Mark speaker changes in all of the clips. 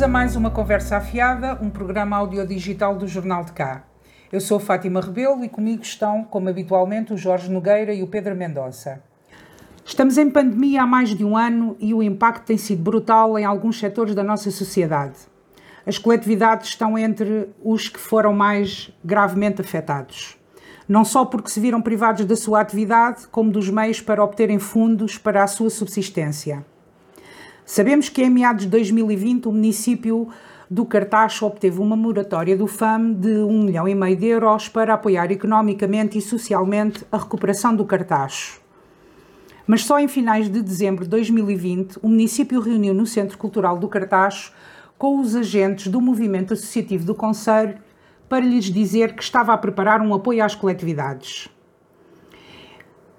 Speaker 1: Bem-vindos a mais uma Conversa Afiada, um programa audiodigital do Jornal de Cá. Eu sou Fátima Rebelo e comigo estão, como habitualmente, o Jorge Nogueira e o Pedro Mendonça. Estamos em pandemia há mais de um ano e o impacto tem sido brutal em alguns setores da nossa sociedade. As coletividades estão entre os que foram mais gravemente afetados. Não só porque se viram privados da sua atividade, como dos meios para obterem fundos para a sua subsistência. Sabemos que em meados de 2020 o município do Cartaxo obteve uma moratória do FAM de 1 milhão e meio de euros para apoiar economicamente e socialmente a recuperação do Cartaxo. Mas só em finais de dezembro de 2020 o município reuniu no Centro Cultural do Cartaxo com os agentes do movimento associativo do Conselho para lhes dizer que estava a preparar um apoio às coletividades.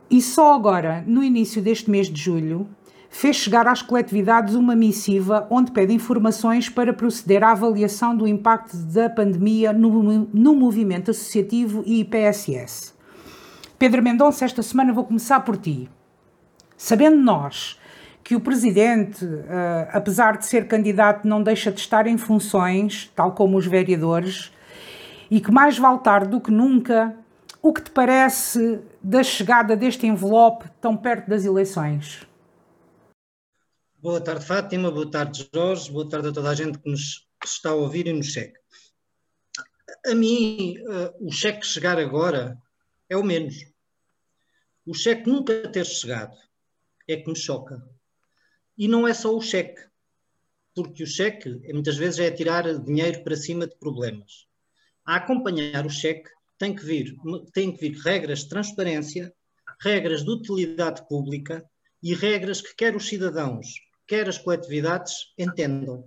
Speaker 1: E só agora, no início deste mês de julho, fez chegar às coletividades uma missiva onde pede informações para proceder à avaliação do impacto da pandemia no, no movimento associativo e IPSS. Pedro Mendonça, esta semana vou começar por ti. Sabendo nós que o presidente, uh, apesar de ser candidato, não deixa de estar em funções, tal como os vereadores, e que mais vale tarde do que nunca, o que te parece da chegada deste envelope tão perto das eleições?
Speaker 2: Boa tarde, Fátima. Boa tarde, Jorge. Boa tarde a toda a gente que nos está a ouvir e nos segue. A mim, uh, o cheque chegar agora é o menos. O cheque nunca ter chegado é que me choca. E não é só o cheque, porque o cheque muitas vezes é tirar dinheiro para cima de problemas. A acompanhar o cheque tem que vir, tem que vir regras de transparência, regras de utilidade pública e regras que quer os cidadãos, quer as coletividades entendam.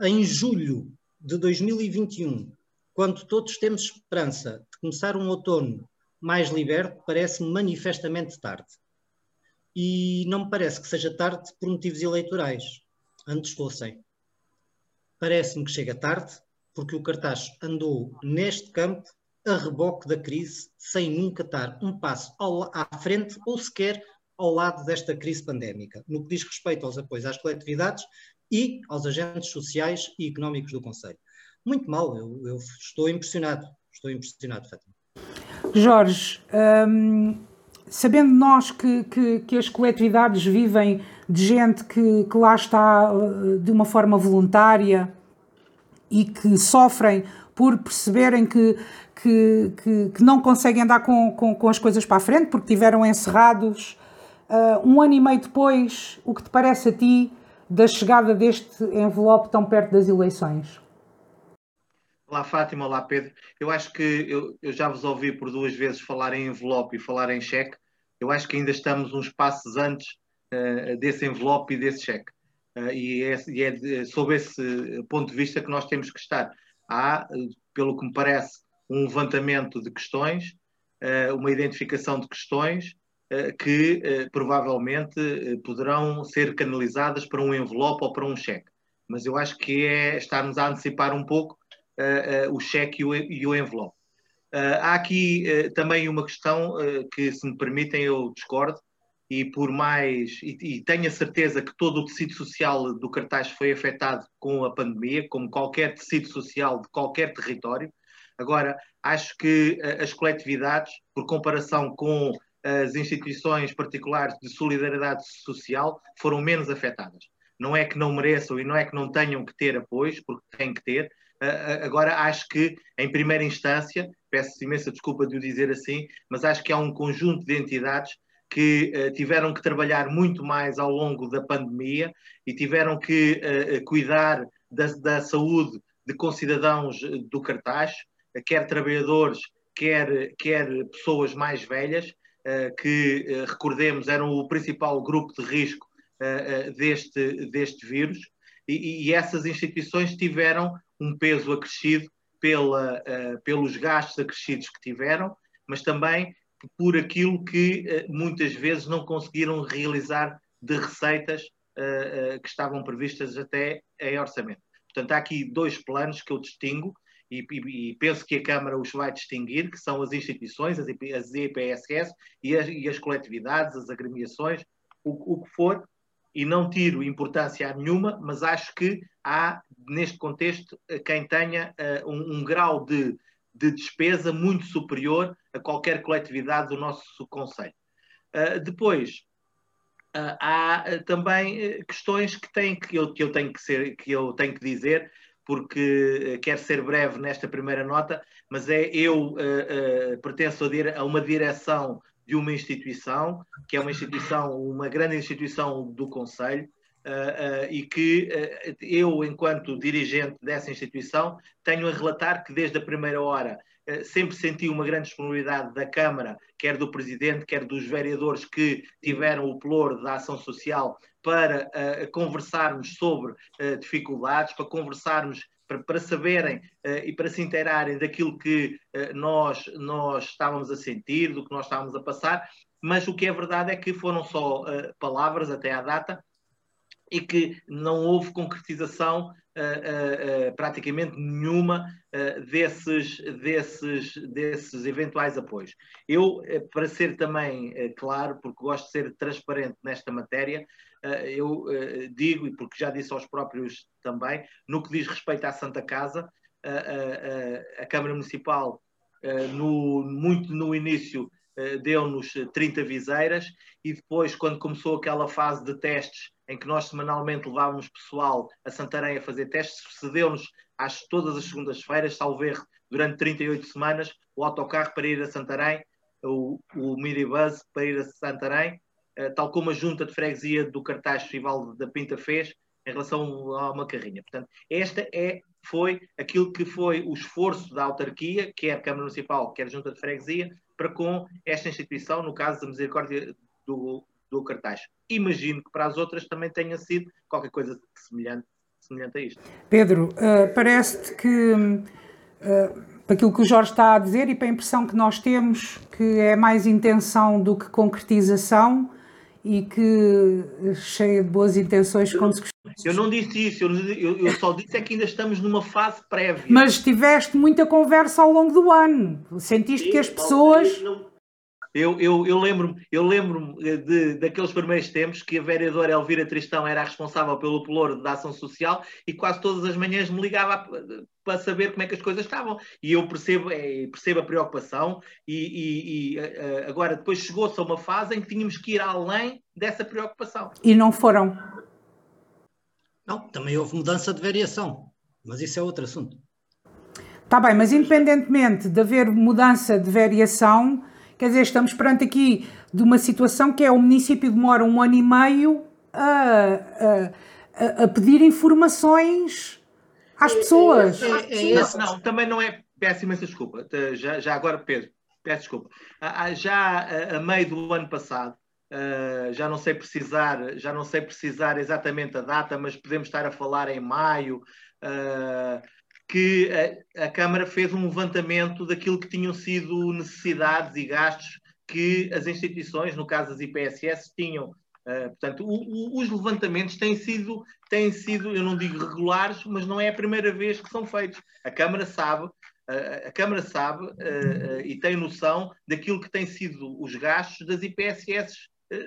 Speaker 2: Em julho de 2021, quando todos temos esperança de começar um outono mais liberto, parece-me manifestamente tarde. E não me parece que seja tarde por motivos eleitorais. Antes fossem. Parece-me que chega tarde porque o cartaz andou neste campo a reboque da crise, sem nunca estar um passo à frente ou sequer ao lado desta crise pandémica, no que diz respeito aos apoios às coletividades e aos agentes sociais e económicos do Conselho. Muito mal, eu, eu estou impressionado, estou impressionado, Fátima.
Speaker 1: Jorge, hum, sabendo nós que, que, que, as coletividades vivem de gente que, que lá está uh, de uma forma voluntária e que sofrem por perceberem que, que, que, que, não conseguem andar com, com, com, as coisas para a frente porque tiveram encerrados Uh, um ano e meio depois, o que te parece a ti da chegada deste envelope tão perto das eleições?
Speaker 3: Olá Fátima, olá Pedro. Eu acho que eu, eu, já vos ouvi por duas vezes falar em envelope e falar em cheque. Eu acho que ainda estamos uns passos antes uh, desse envelope e desse cheque. Uh, e, é, e é de, sob esse ponto de vista que nós temos que estar. Há, pelo que me parece, um levantamento de questões, uma identificação de questões que eh, provavelmente eh, poderão ser canalizadas para um envelope ou para um cheque. Mas eu acho que é estarmos a antecipar um pouco o cheque e o, envelope. há aqui também uma questão que, se me permitem, eu discordo, e por mais e, tenho a certeza que todo o tecido social do cartaz foi afetado com a pandemia, como qualquer tecido social de qualquer território. Agora, acho que as coletividades, por comparação com as instituições particulares de solidariedade social foram menos afetadas. Não é que não mereçam e não é que não tenham que ter apoios, porque têm que ter. Agora, acho que, em primeira instância, peço imensa desculpa de o dizer assim, mas acho que há um conjunto de entidades que uh, tiveram que trabalhar muito mais ao longo da pandemia e tiveram que cuidar da, da, saúde de concidadãos do cartaz, quer trabalhadores, quer, quer pessoas mais velhas, que, eh, recordemos, eram o principal grupo de risco eh, deste, deste vírus, e, e essas instituições tiveram um peso acrescido pela, pelos gastos acrescidos que tiveram, mas também por aquilo que muitas vezes não conseguiram realizar de receitas que estavam previstas até em orçamento. Portanto, há aqui dois planos que eu distingo e, e, penso que a Câmara os vai distinguir, que são as instituições, as, as EPSS e as, e as coletividades, as agremiações, o, o, que for, e não tiro importância a nenhuma, mas acho que há, neste contexto, quem tenha uh, um, um, grau de, de, despesa muito superior a qualquer coletividade do nosso Conselho. Uh, depois, uh, há também questões que, que, eu, que, eu tenho que, ser, que eu tenho que dizer, porque quero ser breve nesta primeira nota, mas é eu pertenço a, a uma direção de uma instituição, que é uma instituição, uma grande instituição do Conselho, uh, uh, e que uh, eu, enquanto dirigente dessa instituição, tenho a relatar que desde a primeira hora sempre senti uma grande disponibilidade da Câmara, quer do Presidente, quer dos vereadores que tiveram o ploro da ação social, para conversarmos sobre dificuldades, para conversarmos para, para saberem uh, e para se inteirarem daquilo que uh, nós, nós estávamos a sentir, do que nós estávamos a passar, mas o que é verdade é que foram só uh, palavras até à data e que não houve concretização praticamente nenhuma desses, desses, desses eventuais apoios. Eu, para ser também claro, porque gosto de ser transparente nesta matéria, eu eh, digo, e porque já disse aos próprios também, no que diz respeito à Santa Casa, a Câmara Municipal, no, muito no início, deu-nos 30 viseiras e depois, quando começou aquela fase de testes, em que nós semanalmente levávamos pessoal a Santarém a fazer testes, cedeu-nos às, todas as segundas-feiras, salvo erro, durante 38 semanas, o autocarro para ir a Santarém, o, o para ir a Santarém, eh, tal como a junta de freguesia do cartaz Festival da Pinta fez em relação a uma carrinha. Portanto, esta é, foi aquilo que foi o esforço da autarquia, quer Câmara Municipal, quer junta de freguesia, para com esta instituição, no caso da misericórdia do, do cartaz. Imagino que para as outras também tenha sido qualquer coisa semelhante, semelhante a isto.
Speaker 1: Pedro, uh, parece-te que, uh, aquilo que o Jorge está a dizer e para a impressão que nós temos, que é mais intenção do que concretização, e que cheia de boas intenções,
Speaker 3: eu, se Eu não disse isso, eu, eu, só disse é que ainda estamos numa fase prévia.
Speaker 1: Mas tiveste muita conversa ao longo do ano. Sentiste Sim, que as pessoas.
Speaker 3: Não, eu, eu, eu lembro-me eu lembro de, daqueles primeiros tempos que a vereadora Elvira Tristão era a responsável pelo pelouro da ação social e quase todas as manhãs me ligava para saber como é que as coisas estavam. E eu percebo, é, percebo a preocupação e, e, e agora depois chegou-se a uma fase em que tínhamos que ir além dessa preocupação.
Speaker 1: E não foram?
Speaker 2: Não, também houve mudança de variação, mas isso é outro assunto.
Speaker 1: Está bem, mas independentemente de haver mudança de variação, Quer dizer, estamos perante aqui de uma situação que é o município demora um ano e meio a, a, a pedir informações às é, é, pessoas. É,
Speaker 3: é, é, não, não, também não é. Peço imensa desculpa. Já, já agora, Pedro, peço desculpa. Já a, meio do ano passado, já não sei precisar, já não sei precisar exatamente a data, mas podemos estar a falar em maio que a, a, Câmara fez um levantamento daquilo que tinham sido necessidades e gastos que as instituições, no caso as IPSS, tinham. Uh, portanto, o, o, os levantamentos têm sido, têm sido, eu não digo regulares, mas não é a primeira vez que são feitos. A Câmara sabe, uh, a Câmara sabe uh, e tem noção daquilo que têm sido os gastos das IPSS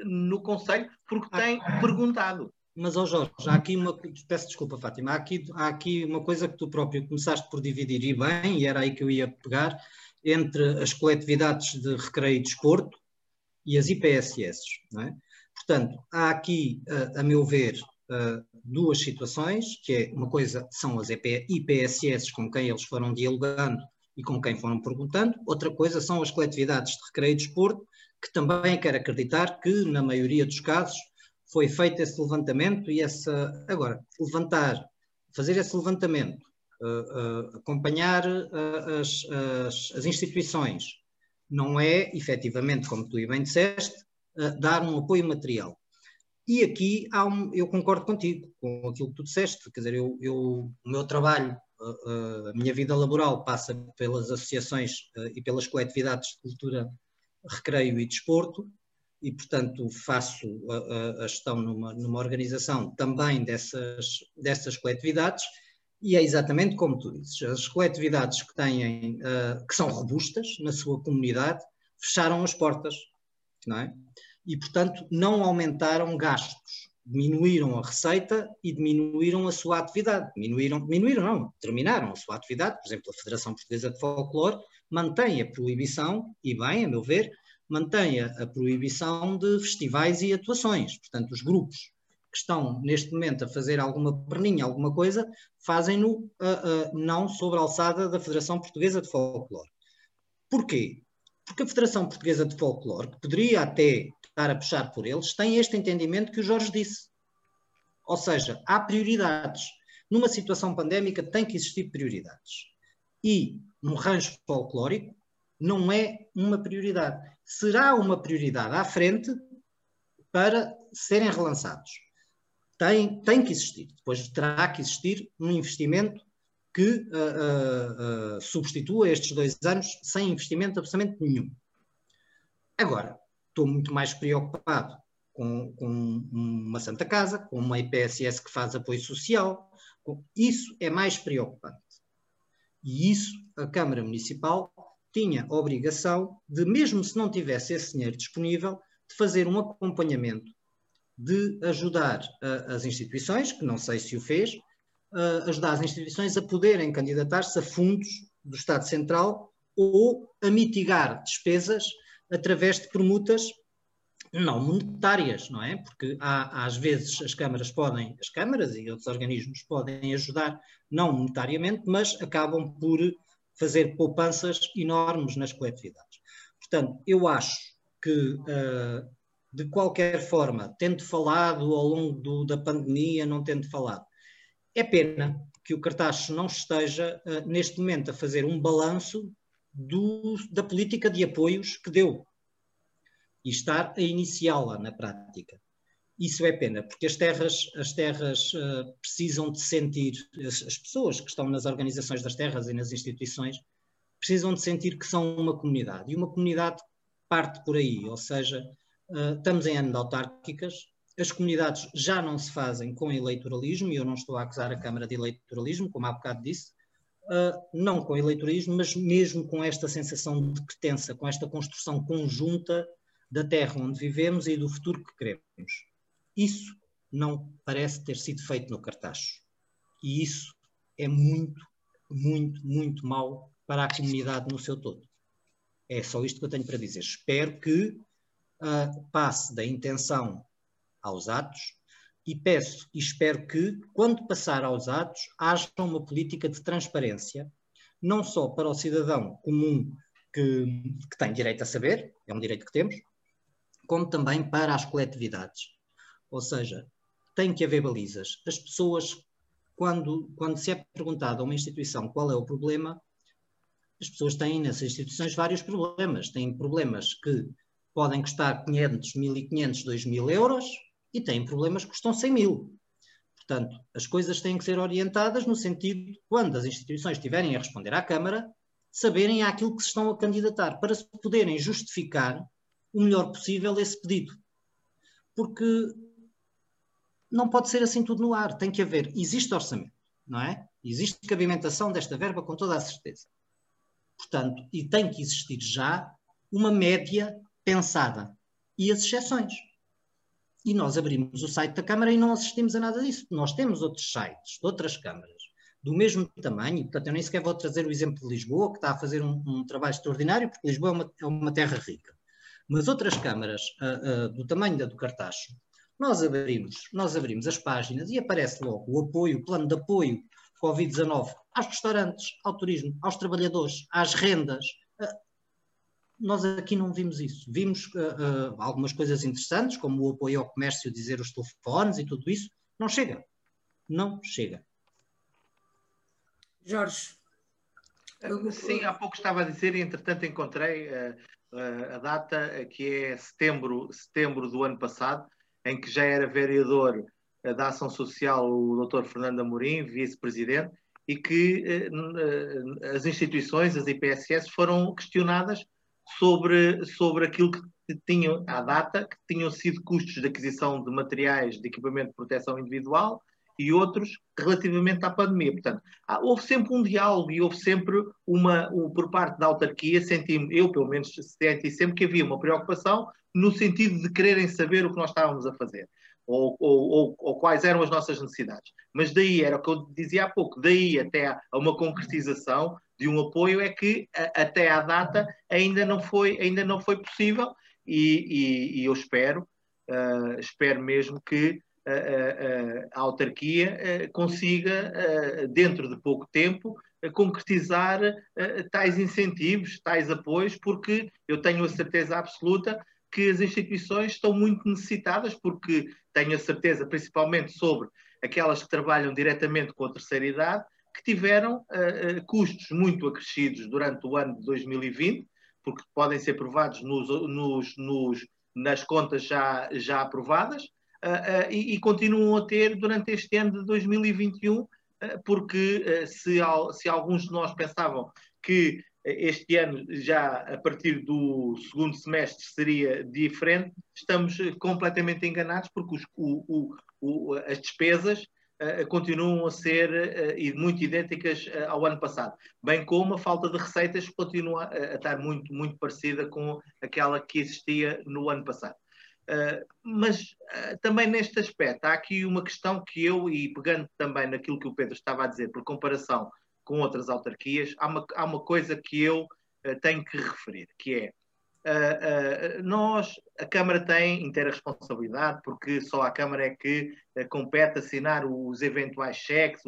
Speaker 3: no Conselho, porque tem perguntado.
Speaker 2: Mas, ó oh Jorge, há aqui uma. Peço desculpa, Fátima. Há aqui, há aqui uma coisa que tu próprio começaste por dividir e bem, e era aí que eu ia pegar, entre as coletividades de recreio e desporto e as IPSS. É? Portanto, há aqui, a, a meu ver, duas situações, que é uma coisa são as IPSS com quem eles foram dialogando e com quem foram perguntando, outra coisa são as coletividades de recreio e desporto, que também quero acreditar que, na maioria dos casos, foi feito esse levantamento e essa. Agora, levantar, fazer esse levantamento, uh, uh, acompanhar uh, as, as, as, instituições, não é, efetivamente, como tu bem disseste, dar um apoio material. E aqui há um, eu concordo contigo, com aquilo que tu disseste, quer dizer, eu, eu o meu trabalho, a minha vida laboral passa pelas associações e pelas coletividades de cultura, recreio e desporto, e, portanto, faço a, a gestão numa, numa organização também dessas, dessas coletividades, e é exatamente como tu dizes, as coletividades que têm, uh, que são robustas na sua comunidade, fecharam as portas, não é? E, portanto, não aumentaram gastos, diminuíram a receita e diminuíram a sua atividade. Diminuíram, diminuíram não, terminaram a sua atividade. Por exemplo, a Federação Portuguesa de Folclore mantém a proibição, e bem, a meu ver, mantém a proibição de festivais e atuações. Portanto, os grupos que estão neste momento a fazer alguma perninha, alguma coisa, fazem-no uh, uh, não sobre a alçada da Federação Portuguesa de Folclore. Porquê? Porque a Federação Portuguesa de Folclore, que poderia até estar a puxar por eles, tem este entendimento que o Jorge disse. Ou seja, há prioridades. Numa situação pandémica tem que existir prioridades. E um rancho folclórico não é uma prioridade. Será uma prioridade à frente para serem relançados. Tem, tem que existir. Depois terá que existir um investimento que uh, uh, uh, substitua estes dois anos sem investimento absolutamente nenhum. Agora, estou muito mais preocupado com, com, uma Santa Casa, com uma IPSS que faz apoio social. Com... Isso é mais preocupante. E isso a Câmara Municipal tinha a obrigação de, mesmo se não tivesse esse dinheiro disponível, de fazer um acompanhamento, de ajudar uh, as instituições, que não sei se o fez, uh, ajudar as instituições a poderem candidatar-se a fundos do Estado Central ou a mitigar despesas através de permutas não monetárias, não é? Porque há, às vezes as câmaras podem, as câmaras e outros organismos podem ajudar não monetariamente, mas acabam por fazer poupanças enormes nas coletividades. Portanto, eu acho que, uh, de qualquer forma, tendo falado ao longo do, da pandemia, não tendo falado, é pena que o Cartacho não esteja, uh, neste momento, a fazer um balanço do, da política de apoios que deu e estar a iniciá-la na prática. Isso é pena, porque as terras, as terras uh, precisam de sentir, as, as, pessoas que estão nas organizações das terras e nas instituições, precisam de sentir que são uma comunidade. E uma comunidade parte por aí, ou seja, uh, estamos em ano de autárquicas, as comunidades já não se fazem com eleitoralismo, e eu não estou a acusar a Câmara de eleitoralismo, como há bocado disse, uh, não com eleitoralismo, mas mesmo com esta sensação de pertença, com esta construção conjunta da terra onde vivemos e do futuro que queremos. Isso não parece ter sido feito no Cartacho. E isso é muito, muito, muito mau para a comunidade no seu todo. É só isto que eu tenho para dizer. Espero que uh, passe da intenção aos atos e peço e espero que, quando passar aos atos, haja uma política de transparência, não só para o cidadão comum que, que tem direito a saber, é um direito que temos, como também para as coletividades. Ou seja, tem que haver balizas. As pessoas, quando, quando se é perguntado a uma instituição qual é o problema, as pessoas têm nessas instituições vários problemas. Têm problemas que podem custar 500, 1.500, 2.000 euros e têm problemas que custam 100 mil. Portanto, as coisas têm que ser orientadas no sentido de, quando as instituições estiverem a responder à Câmara, saberem aquilo que se estão a candidatar, para se poderem justificar o melhor possível esse pedido. Porque não pode ser assim tudo no ar, tem que haver, existe orçamento, não é? Existe cabimentação desta verba com toda a certeza. Portanto, e tem que existir já uma média pensada e as exceções. E nós abrimos o site da Câmara e não assistimos a nada disso. Nós temos outros sites outras câmaras do mesmo tamanho, portanto, eu nem sequer vou trazer o exemplo de Lisboa, que está a fazer um, um trabalho extraordinário, porque Lisboa é uma, é uma terra rica. Mas outras câmaras uh, uh, do tamanho da do Cartacho, nós abrimos, nós abrimos as páginas e aparece logo o apoio, o plano de apoio Covid-19 aos restaurantes, ao turismo, aos trabalhadores, às rendas. Uh, nós aqui não vimos isso. Vimos algumas coisas interessantes, como o apoio ao comércio, dizer os telefones e tudo isso. Não chega. Não chega.
Speaker 1: Jorge.
Speaker 3: Sim, há pouco estava a dizer e entretanto encontrei uh, a data que é setembro, setembro do ano passado, em que já era vereador da Ação Social o Dr. Fernando Amorim, vice-presidente, e que eh, eh, as instituições, as IPSS, foram questionadas sobre, sobre aquilo que tinham, à data, que tinham sido custos de aquisição de materiais de equipamento de proteção individual, e outros relativamente à pandemia. Portanto, houve sempre um diálogo e houve sempre uma, um, por parte da autarquia, senti eu pelo menos senti sempre que havia uma preocupação no sentido de quererem saber o que nós estávamos a fazer. ou, ou, ou, quais eram as nossas necessidades. Mas daí, era o que eu dizia há pouco, daí até a uma concretização de um apoio é que a, até à data ainda não foi, ainda não foi possível e, e, e eu espero, uh, espero mesmo que a, autarquia uh, consiga, uh, dentro de pouco tempo, concretizar tais incentivos, tais apoios, porque eu tenho a certeza absoluta que as instituições estão muito necessitadas, porque tenho a certeza, principalmente sobre aquelas que trabalham diretamente com a terceira idade, que tiveram uh, custos muito acrescidos durante o ano de 2020, porque podem ser provados nos, nos, nos, nas contas já, já aprovadas, e, e, continuam a ter durante este ano de 2021, porque se, se alguns de nós pensavam que este ano, já a partir do segundo semestre, seria diferente, estamos completamente enganados, porque os, o, o, as despesas uh, continuam a ser uh, muito idênticas uh, ao ano passado, bem como a falta de receitas continua a, a estar muito, muito parecida com aquela que existia no ano passado. Mas também neste aspecto, há aqui uma questão que eu, e pegando também naquilo que o Pedro estava a dizer, por comparação com outras autarquias, há uma, há uma coisa que eu uh, tenho que referir, que é uh, uh, nós, a Câmara tem inteira responsabilidade, porque só a Câmara é que compete assinar os eventuais cheques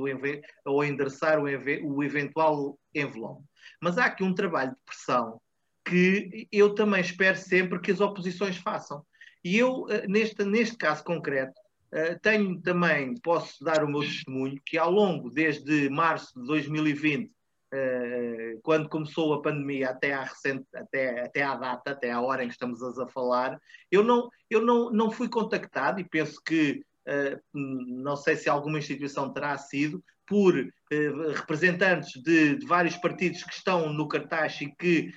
Speaker 3: ou endereçar o, o eventual envelope. Mas há aqui um trabalho de pressão que eu também espero sempre que as oposições façam. E eu, neste, neste caso concreto, Uh, tenho também, posso dar o meu testemunho, que ao longo, desde março de 2020, uh, eh, quando começou a pandemia até à, recente, até, até à data, até à hora em que estamos a falar, eu não, eu não, não fui contactado e penso que, uh, não sei se alguma instituição terá sido, por representantes de, de, vários partidos que estão no cartaz e que,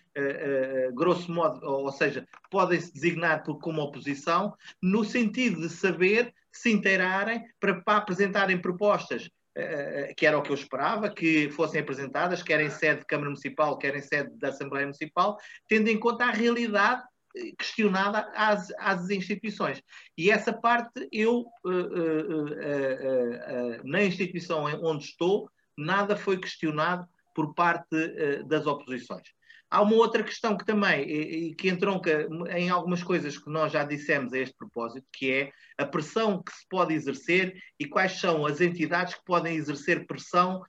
Speaker 3: grosso modo, ou, seja, podem se designar por, como oposição, no sentido de saber se inteirarem para, para apresentarem propostas que era o que eu esperava, que fossem apresentadas, quer em sede de Câmara Municipal, quer em sede da Assembleia Municipal, tendo em conta a realidade eh, questionada às, às instituições. E essa parte, eu, uh, uh, na instituição onde estou, nada foi questionado por parte das oposições. Há uma outra questão que também, e, que entronca em algumas coisas que nós já dissemos a este propósito, que é a pressão que se pode exercer e quais são as entidades que podem exercer pressão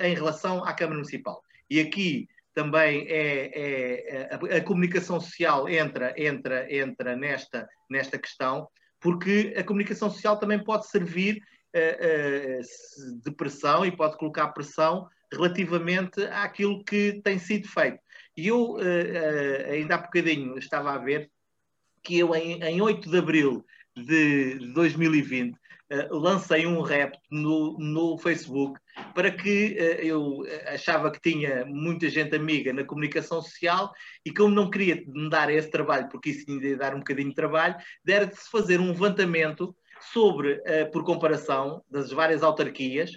Speaker 3: em relação à Câmara Municipal. E aqui também é, é a, a, comunicação social entra, entra, entra nesta, nesta questão, porque a comunicação social também pode servir uh, uh, de pressão e pode colocar pressão relativamente àquilo que tem sido feito. E eu, uh, ainda há bocadinho, estava a ver que eu, em, em 8 de abril de 2020, uh, eh, lancei um rap no, no Facebook para que eu achava que tinha muita gente amiga na comunicação social e como não queria me dar esse trabalho, porque isso ia dar um bocadinho de trabalho, dera de se fazer um levantamento sobre, por comparação das várias autarquias,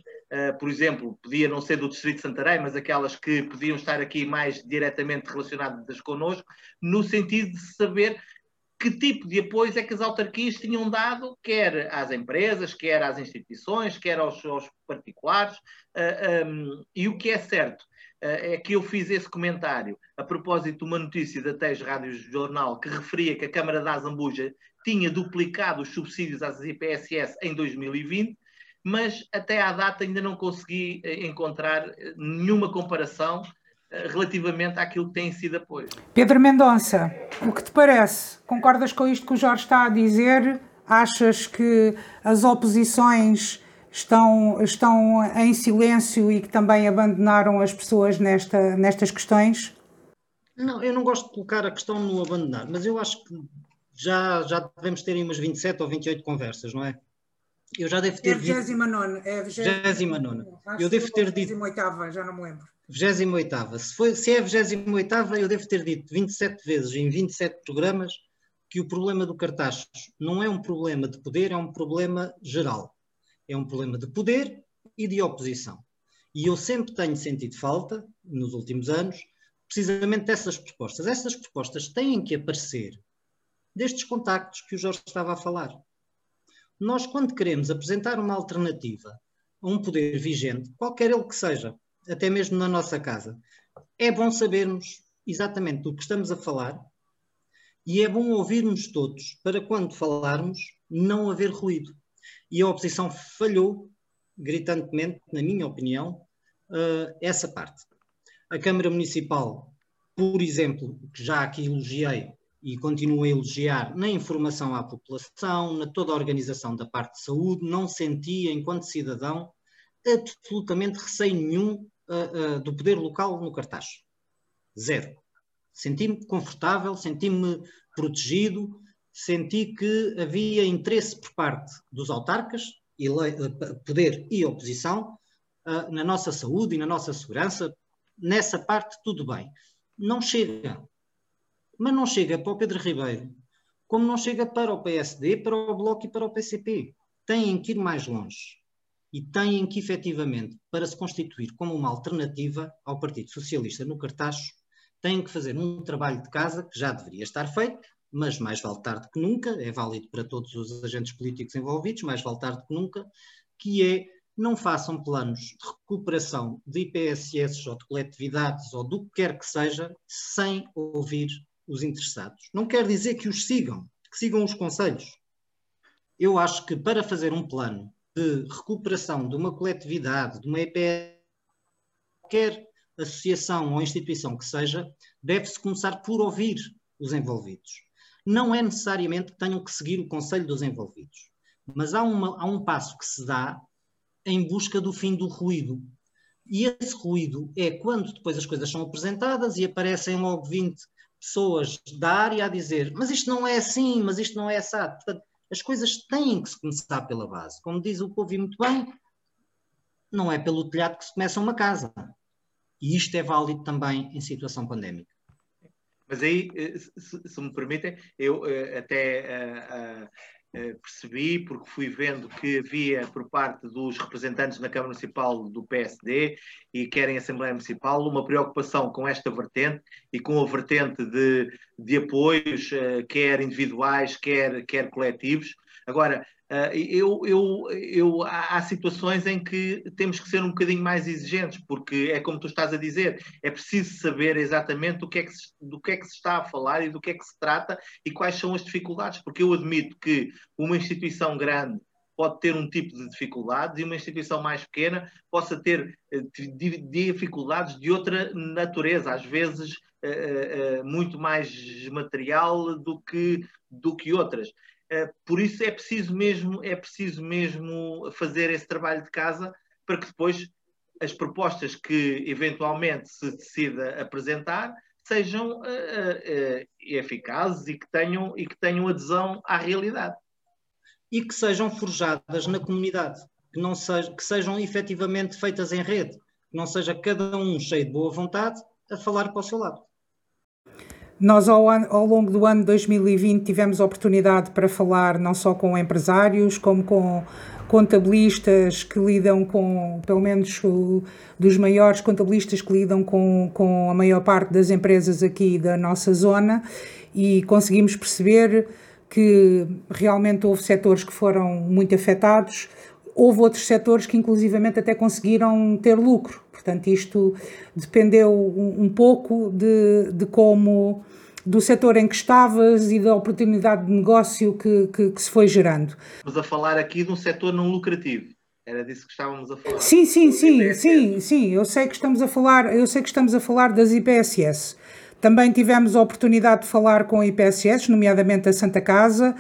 Speaker 3: por exemplo, podia não ser do Distrito de Santarém, mas aquelas que podiam estar aqui mais diretamente relacionadas connosco, no sentido de saber que tipo de apoios é que as autarquias tinham dado, quer às empresas, quer às instituições, quer aos, aos particulares. Uh, ah, um, e o que é certo uh, é que eu fiz esse comentário a propósito de uma notícia da TES Rádio Jornal que referia que a Câmara da Azambuja tinha duplicado os subsídios às IPSS em 2020 mas até à data ainda não consegui eh, encontrar eh, nenhuma comparação relativamente àquilo que tem sido apoio.
Speaker 1: Pedro Mendonça, o que te parece? Concordas com isto que o Jorge está a dizer? Achas que as oposições estão, estão em silêncio e que também abandonaram as pessoas nesta, nestas questões?
Speaker 2: Não, eu não gosto de colocar a questão no abandonar, mas eu acho que já, já devemos ter umas 27 ou 28 conversas, não é? Eu já devo ter
Speaker 1: é a 29 é a
Speaker 2: 29 Eu devo ter dito.
Speaker 1: 28 já não me lembro.
Speaker 2: 28 se, foi, se é a 28 eu devo ter dito 27 vezes em 27 programas que o problema do cartaz não é um problema de poder, é um problema geral. É um problema de poder e de oposição. E eu sempre tenho sentido falta, nos últimos anos, precisamente dessas propostas. Essas propostas têm que aparecer destes contactos que o Jorge estava a falar Nós, quando queremos apresentar uma alternativa a um poder vigente, qualquer ele que seja, até mesmo na nossa casa, é bom sabermos exatamente do que estamos a falar e é bom ouvirmos todos para quando falarmos não haver ruído. E a oposição falhou gritantemente, na minha opinião, uh, essa parte. A Câmara Municipal, por exemplo, que já aqui elogiei e continuo a elogiar na informação à população, na toda a organização da parte de saúde, não sentia, enquanto cidadão, absolutamente receio nenhum uh, do poder local no cartaz. Zero. Senti-me confortável, senti-me protegido, senti que havia interesse por parte dos autarcas, e uh, poder e oposição, na nossa saúde e na nossa segurança. Nessa parte, tudo bem. Não chega. Mas não chega para o Pedro Ribeiro, como não chega para o PSD, para o Bloco e para o PCP. Têm que ir mais longe e têm que, efetivamente, para se constituir como uma alternativa ao Partido Socialista no cartaz, têm que fazer um trabalho de casa que já deveria estar feito, mas mais vale tarde que nunca, é válido para todos os agentes políticos envolvidos, mais vale tarde que nunca, que é não façam planos de recuperação de IPSS ou de coletividades ou do que quer que seja, sem ouvir os interessados. Não quer dizer que os sigam, que sigam os conselhos. Eu acho que para fazer um plano de recuperação de uma coletividade, de uma EPS, qualquer associação ou instituição que seja, deve-se começar por ouvir os envolvidos. Não é necessariamente que tenham que seguir o conselho dos envolvidos, mas há, uma, há um passo que se dá em busca do fim do ruído. E esse ruído é quando depois as coisas são apresentadas e aparecem logo 20 pessoas da área a dizer mas isto não é assim, mas isto não é assado. Portanto, as coisas têm que se começar pela base. Como diz o povo muito bem, não é pelo telhado que se começa uma casa. E isto é válido também em situação pandémica.
Speaker 3: Mas aí, eh, se, se me permitem, eu eh, até uh, uh, percebi, porque fui vendo que havia por parte dos representantes na Câmara Municipal do PSD e querem Assembleia Municipal uma preocupação com esta vertente e com a vertente de, de apoios, eh, quer individuais, quer, quer coletivos. Agora, eu, eu, eu, há situações em que temos que ser um bocadinho mais exigentes, porque é como tu estás a dizer, é preciso saber exatamente do que, é que se, do que é que se está a falar e do que é que se trata e quais são as dificuldades, porque eu admito que uma instituição grande pode ter um tipo de dificuldades e uma instituição mais pequena possa ter uh, dificuldades de outra natureza, às vezes uh, muito mais material do que, do que outras. Eh, por isso é preciso mesmo é preciso mesmo fazer esse trabalho de casa para que depois as propostas que eventualmente se decida apresentar sejam uh, uh, eficazes e que tenham e que tenham adesão à realidade.
Speaker 2: E que sejam forjadas na comunidade que não seja, que sejam efetivamente feitas em rede que não seja cada um cheio de boa vontade a falar para o seu lado
Speaker 1: nós, ao, ao, longo do ano 2020, tivemos oportunidade para falar não só com empresários, como com contabilistas que lidam com, pelo menos o, dos maiores contabilistas que lidam com, com a maior parte das empresas aqui da nossa zona, e conseguimos perceber que realmente houve setores que foram muito afetados, houve outros setores que inclusivamente até conseguiram ter lucro. Portanto, isto dependeu um, um pouco de, de como do setor em que estavas e da oportunidade de negócio que, que, que, se foi gerando.
Speaker 3: Estamos a falar aqui de um setor não lucrativo. Era disso que estávamos a falar.
Speaker 1: Sim, sim, sim, sim, sim. Eu sei que estamos a falar, eu sei que estamos a falar das IPSS. Também tivemos a oportunidade de falar com a IPSS, nomeadamente a Santa Casa,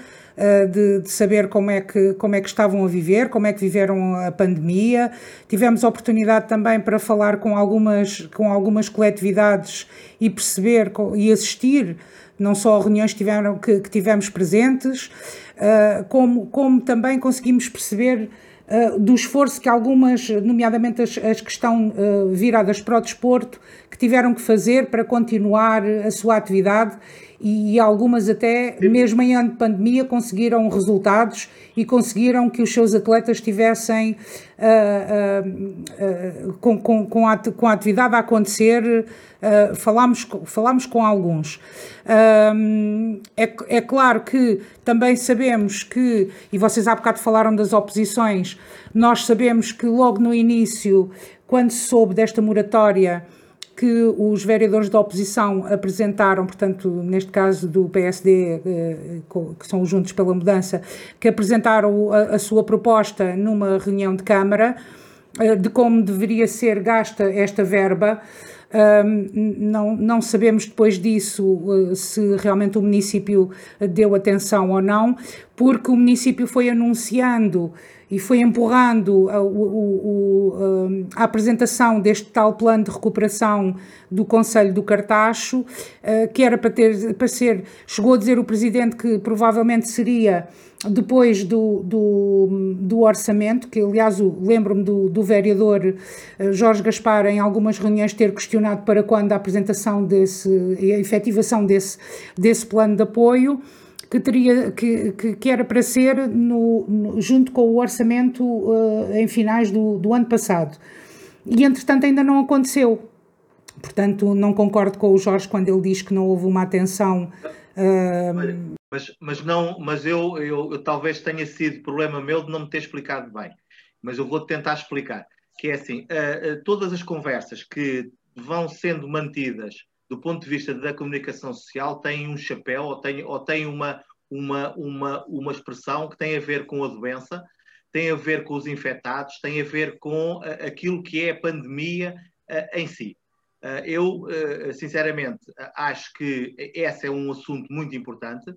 Speaker 1: de, de, saber como é, que, como é que estavam a viver, como é que viveram a pandemia. Tivemos oportunidade também para falar com algumas, com algumas coletividades e perceber e assistir não só reuniões que, tiveram, que, que tivemos presentes, uh, como, como também conseguimos perceber uh, do esforço que algumas, nomeadamente as, as que estão viradas para o desporto, que tiveram que fazer para continuar a sua atividade e algumas até, mesmo em ano de pandemia, conseguiram resultados e conseguiram que os seus atletas estivessem uh, uh, uh, com, com, com, a, com a atividade a acontecer. falámos, falámos com alguns. é, é claro que também sabemos que, e vocês há bocado falaram das oposições, nós sabemos que logo no início, quando se soube desta moratória, que os vereadores da oposição apresentaram, portanto, neste caso do PSD, eh, que são os Juntos pela Mudança, que apresentaram a, a sua proposta numa reunião de Câmara eh, de como deveria ser gasta esta verba. Não, não sabemos depois disso uh, se realmente o município deu atenção ou não, porque o município foi anunciando e foi empurrando a, o, o, a, apresentação deste tal plano de recuperação do Conselho do Cartacho, que era para, ter, para ser, chegou a dizer o Presidente que provavelmente seria depois do, do, do orçamento, que aliás lembro-me do, do vereador eh, Jorge Gaspar em algumas reuniões ter para quando a apresentação desse, a efetivação desse, desse plano de apoio, que, teria, que, que, que era para ser no, no, junto com o orçamento uh, em finais do, do ano passado. E entretanto ainda não aconteceu. Portanto, não concordo com o Jorge quando ele diz que não houve uma atenção
Speaker 3: uh, mas, mas, não, mas eu, eu, eu, talvez tenha sido problema meu de não me ter explicado bem. Mas eu vou tentar explicar. Que é assim, uh, uh, todas as conversas que vão sendo mantidas do ponto de vista da comunicação social têm um chapéu ou têm, ou têm uma, uma, uma, uma expressão que tem a ver com a doença, tem a ver com os infectados, tem a ver com uh, aquilo que é a pandemia em si. Eu, sinceramente, acho que esse é um assunto muito importante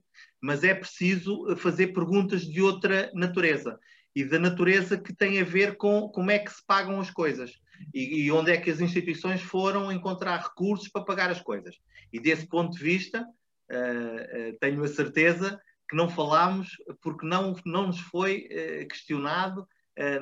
Speaker 3: mas é preciso eh, fazer perguntas de outra natureza e da natureza que tem a ver com como é que se pagam as coisas e, e, onde é que as instituições foram encontrar recursos para pagar as coisas. E desse ponto de vista, uh, uh, tenho a certeza que não falámos porque não, não nos foi uh, questionado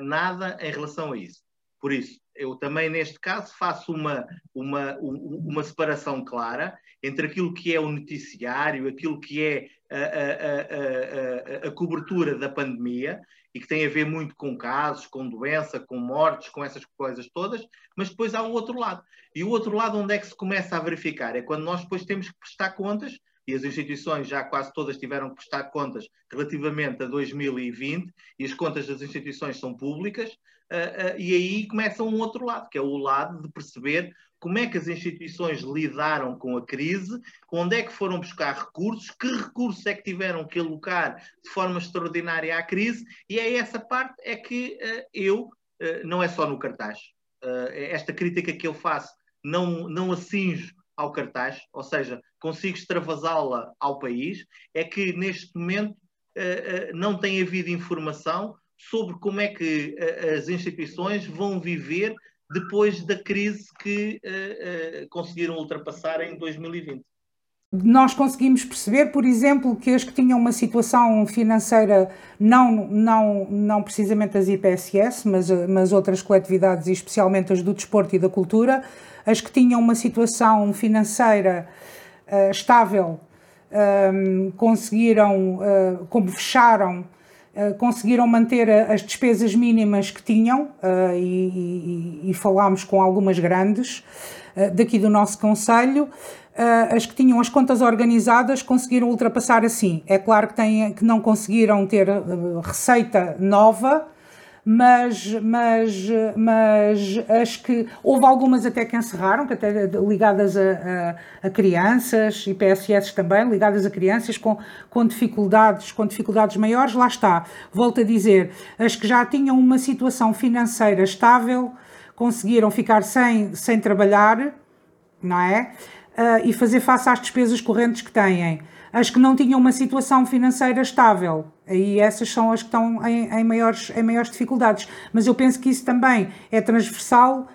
Speaker 3: nada em relação a isso. Por isso, eu também neste caso faço uma, uma, uma separação clara entre aquilo que é o noticiário, aquilo que é a, a, a, a, cobertura da pandemia e que tem a ver muito com casos, com doença, com mortes, com essas coisas todas, mas depois há o outro lado. E o outro lado onde é que se começa a verificar? É quando nós depois temos que prestar contas, e as instituições já quase todas tiveram que prestar contas relativamente a 2020, e as contas das instituições são públicas, uh, uh, e aí começa um outro lado, que é o lado de perceber como é que as instituições lidaram com a crise, onde é que foram buscar recursos, que recursos é que tiveram que alocar de forma extraordinária à crise, e é essa parte é que uh, eu, não é só no cartaz, esta crítica que eu faço não, não acinjo ao cartaz, ou seja, consigo extravasá-la ao país, é que neste momento não tem havido informação sobre como é que uh, as instituições vão viver depois da crise que conseguiram ultrapassar em 2020.
Speaker 1: Nós conseguimos perceber, por exemplo, que as que tinham uma situação financeira, não, não, não precisamente as IPSS, mas, mas outras coletividades, e especialmente as do desporto e da cultura, as que tinham uma situação financeira uh, estável, um, conseguiram, uh, como fecharam eh, conseguiram manter as despesas mínimas que tinham uh, e, e, e, falámos com algumas grandes uh, daqui do nosso Conselho. As que tinham as contas organizadas conseguiram ultrapassar assim. É claro que, têm, que não conseguiram ter receita nova, mas, mas, mas acho que houve algumas até que encerraram, que até ligadas a, a, a, crianças e PSS também, ligadas a crianças com, com dificuldades, com dificuldades maiores, lá está. Volto a dizer, as que já tinham uma situação financeira estável conseguiram ficar sem, sem trabalhar, não é? Uh, e fazer face às despesas correntes que têm as que não tinham uma situação financeira estável. Aí essas são as que estão em, em, maiores, em maiores dificuldades. Mas eu penso que isso também é transversal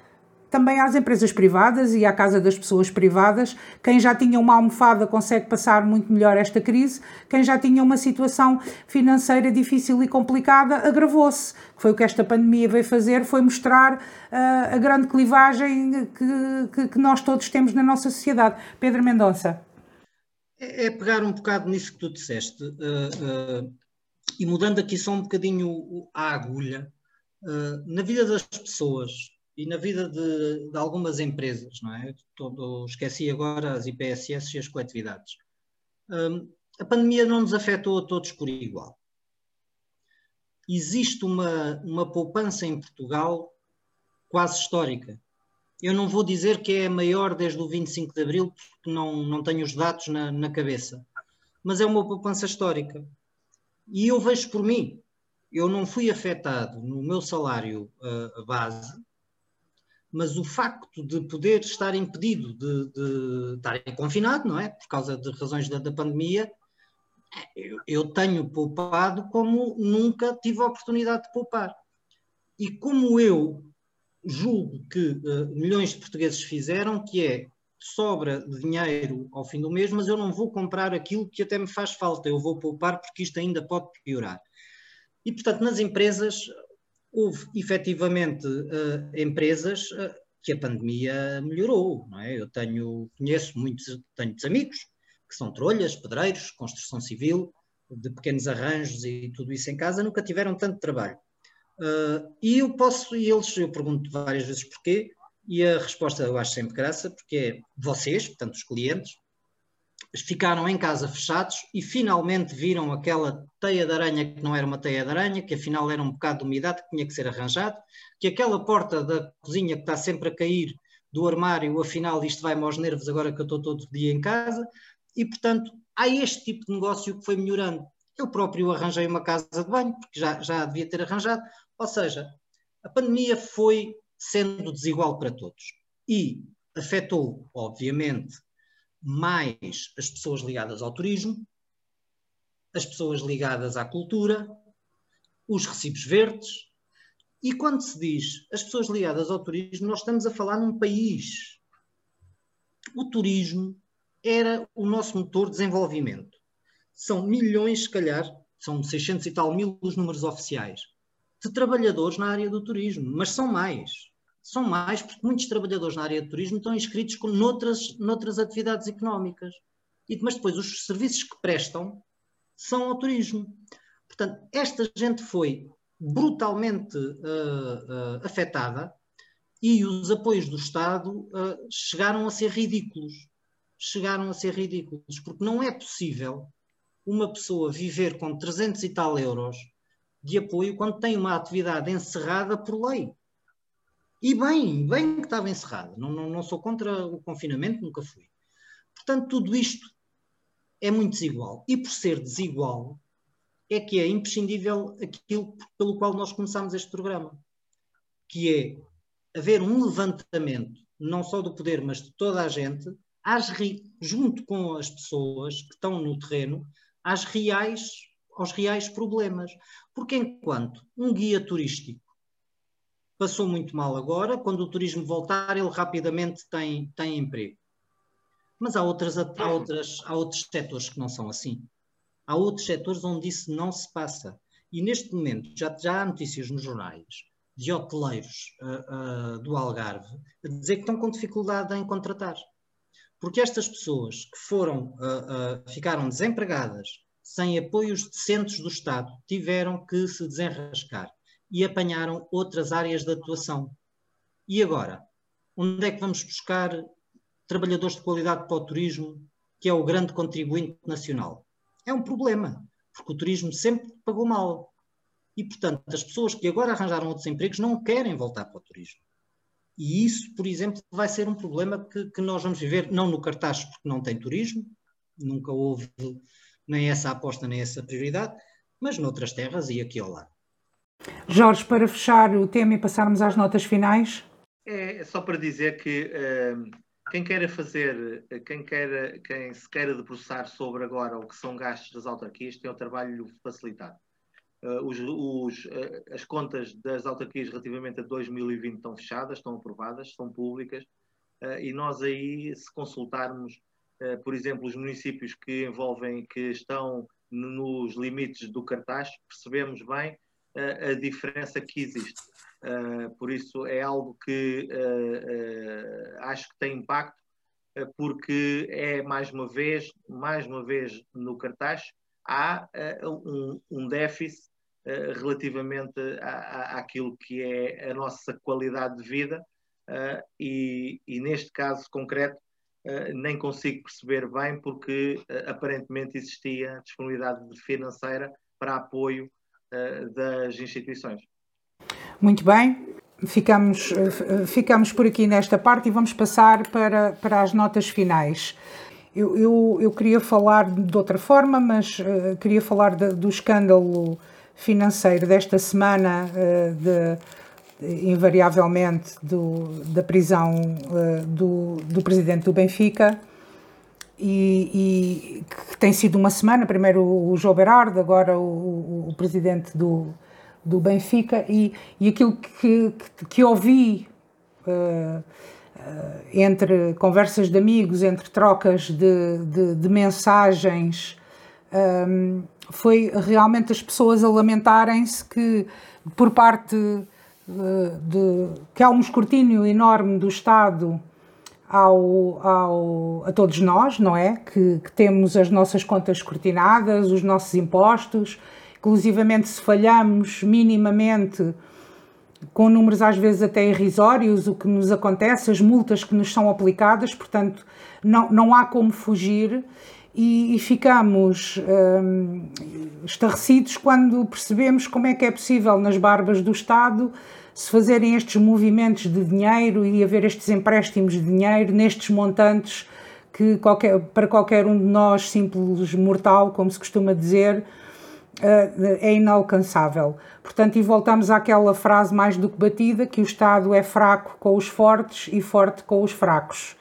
Speaker 1: também às empresas privadas e à casa das pessoas privadas. Quem já tinha uma almofada consegue passar muito melhor esta crise. Quem já tinha uma situação financeira difícil e complicada agravou-se. Foi o que esta pandemia veio fazer, foi mostrar uh, a grande clivagem que, que, que nós todos temos na nossa sociedade. Pedro Mendonça.
Speaker 2: é, é pegar um bocado nisso que tu disseste uh, uh, e mudando aqui só um bocadinho a agulha uh, na vida das pessoas e na vida de, de algumas empresas, não é? Todo, esqueci agora as IPSS e as coletividades. a pandemia não nos afetou a todos por igual. Existe uma, uma poupança em Portugal quase histórica eu não vou dizer que é maior desde o 25 de Abril, porque não, não tenho os dados na, na cabeça, mas é uma poupança histórica. E eu vejo por mim, eu não fui afetado no meu salário uh, base, mas o facto de poder estar impedido de, de estar confinado, não é? Por causa de razões da, da pandemia, eu, eu, tenho poupado como nunca tive a oportunidade de poupar. E como eu julgo que uh, milhões de portugueses fizeram, que é sobra dinheiro ao fim do mês, mas eu não vou comprar aquilo que até me faz falta, eu vou poupar porque isto ainda pode piorar. E, portanto, nas empresas, houve efetivamente uh, empresas uh, que a pandemia melhorou, não é? Eu tenho, conheço muitos, tenho muitos amigos que são trolhas, pedreiros, construção civil, de pequenos arranjos e tudo isso em casa, nunca tiveram tanto trabalho. Uh, e eu posso, e eles, eu pergunto várias vezes porquê, e a resposta eu acho sempre graça, porque é vocês, portanto os clientes, ficaram em casa fechados e finalmente viram aquela teia de aranha que não era uma teia de aranha, que afinal era um bocado de umidade que tinha que ser arranjado, que aquela porta da cozinha que está sempre a cair do armário, afinal isto vai-me aos nervos agora que eu estou todo dia em casa, e portanto há este tipo de negócio que foi melhorando. Eu próprio arranjei uma casa de banho, porque já, já devia ter arranjado, ou seja, a pandemia foi sendo desigual para todos e afetou, obviamente, mais as pessoas ligadas ao turismo, as pessoas ligadas à cultura, os recibos verdes. E quando se diz as pessoas ligadas ao turismo, nós estamos a falar num país. O turismo era o nosso motor de desenvolvimento. São milhões, se calhar, são 600 e tal mil os números oficiais de trabalhadores na área do turismo, mas são mais. São mais porque muitos trabalhadores na área do turismo estão inscritos com, noutras, noutras atividades económicas. E, mas depois os serviços que prestam são ao turismo. Portanto, esta gente foi brutalmente uh, uh, afetada e os apoios do Estado uh, chegaram a ser ridículos. Chegaram a ser ridículos, porque não é possível uma pessoa viver com 300 e tal euros de apoio quando tem uma atividade encerrada por lei. E bem, bem que estava encerrada. Não, não, não sou contra o confinamento, nunca fui. Portanto, tudo isto é muito desigual. E por ser desigual, é que é imprescindível aquilo pelo qual nós começámos este programa, que é haver um levantamento, não só do poder, mas de toda a gente, às, junto com as pessoas que estão no terreno, às reais aos reais problemas. Porque enquanto um guia turístico passou muito mal agora, quando o turismo voltar, ele rapidamente tem, tem emprego. Mas há, outras, há, outras, há outros setores que não são assim. Há outros setores onde isso não se passa. E neste momento já, já há notícias nos jornais de hoteleiros uh, uh, do Algarve a dizer que estão com dificuldade em contratar. Porque estas pessoas que foram, uh, ficaram desempregadas sem apoios decentes do Estado, tiveram que se desenrascar e apanharam outras áreas de atuação. E agora? Onde é que vamos buscar trabalhadores de qualidade para o turismo, que é o grande contribuinte nacional? É um problema, porque o turismo sempre pagou mal. E, portanto, as pessoas que agora arranjaram outros empregos não querem voltar para o turismo. E isso, por exemplo, vai ser um problema que, que nós vamos viver, não no cartaz, porque não tem turismo, nunca houve nem essa aposta, nem essa prioridade, mas noutras terras e aqui ao lado.
Speaker 1: Jorge, para fechar o tema e passarmos às notas finais.
Speaker 3: É, é só para dizer que uh, quem queira fazer, quem, queira, quem se queira debruçar sobre agora o que são gastos das autarquias, tem o trabalho facilitado. Uh, os, os, uh, as contas das autarquias relativamente a 2020 estão fechadas, estão aprovadas, são públicas, e nós aí, se consultarmos por exemplo, os municípios que envolvem, que estão nos limites do cartaz, percebemos bem a diferença que existe. Eh, por isso é algo que acho que tem impacto porque é mais uma vez, mais uma vez no cartaz, há um, um déficit relativamente à, àquilo que é a nossa qualidade de vida e, e neste caso concreto nem consigo perceber bem porque aparentemente existia disponibilidade financeira para apoio das instituições.
Speaker 1: Muito bem, ficamos, ficamos por aqui nesta parte e vamos passar para, para as notas finais. Eu, eu, eu queria falar de outra forma, mas uh, queria falar de, do escândalo financeiro desta semana, uh, de, de, invariavelmente, do, da prisão uh, do, do presidente do Benfica. E, e, que tem sido uma semana, primeiro o João Berardo, agora o, o, presidente do, do Benfica. E, e aquilo que, que, que ouvi uh, uh, entre conversas de amigos, entre trocas de, de, de mensagens, um, eh, foi realmente as pessoas a lamentarem-se que por parte de, que há um escrutínio enorme do Estado ao, ao, a todos nós, não é? Que, que temos as nossas contas escrutinadas, os nossos impostos, inclusivamente se falhamos minimamente com números às vezes até irrisórios, o que nos acontece, as multas que nos são aplicadas, portanto, não, não há como fugir e, e ficamos hum, estarrecidos quando percebemos como é que é possível, nas barbas do Estado, se fazerem estes movimentos de dinheiro e haver estes empréstimos de dinheiro nestes montantes que qualquer, para qualquer um de nós, simples mortal, como se costuma dizer, eh, é inalcançável. Portanto, e voltamos àquela frase mais do que batida, que o Estado é fraco com os fortes e forte com os fracos.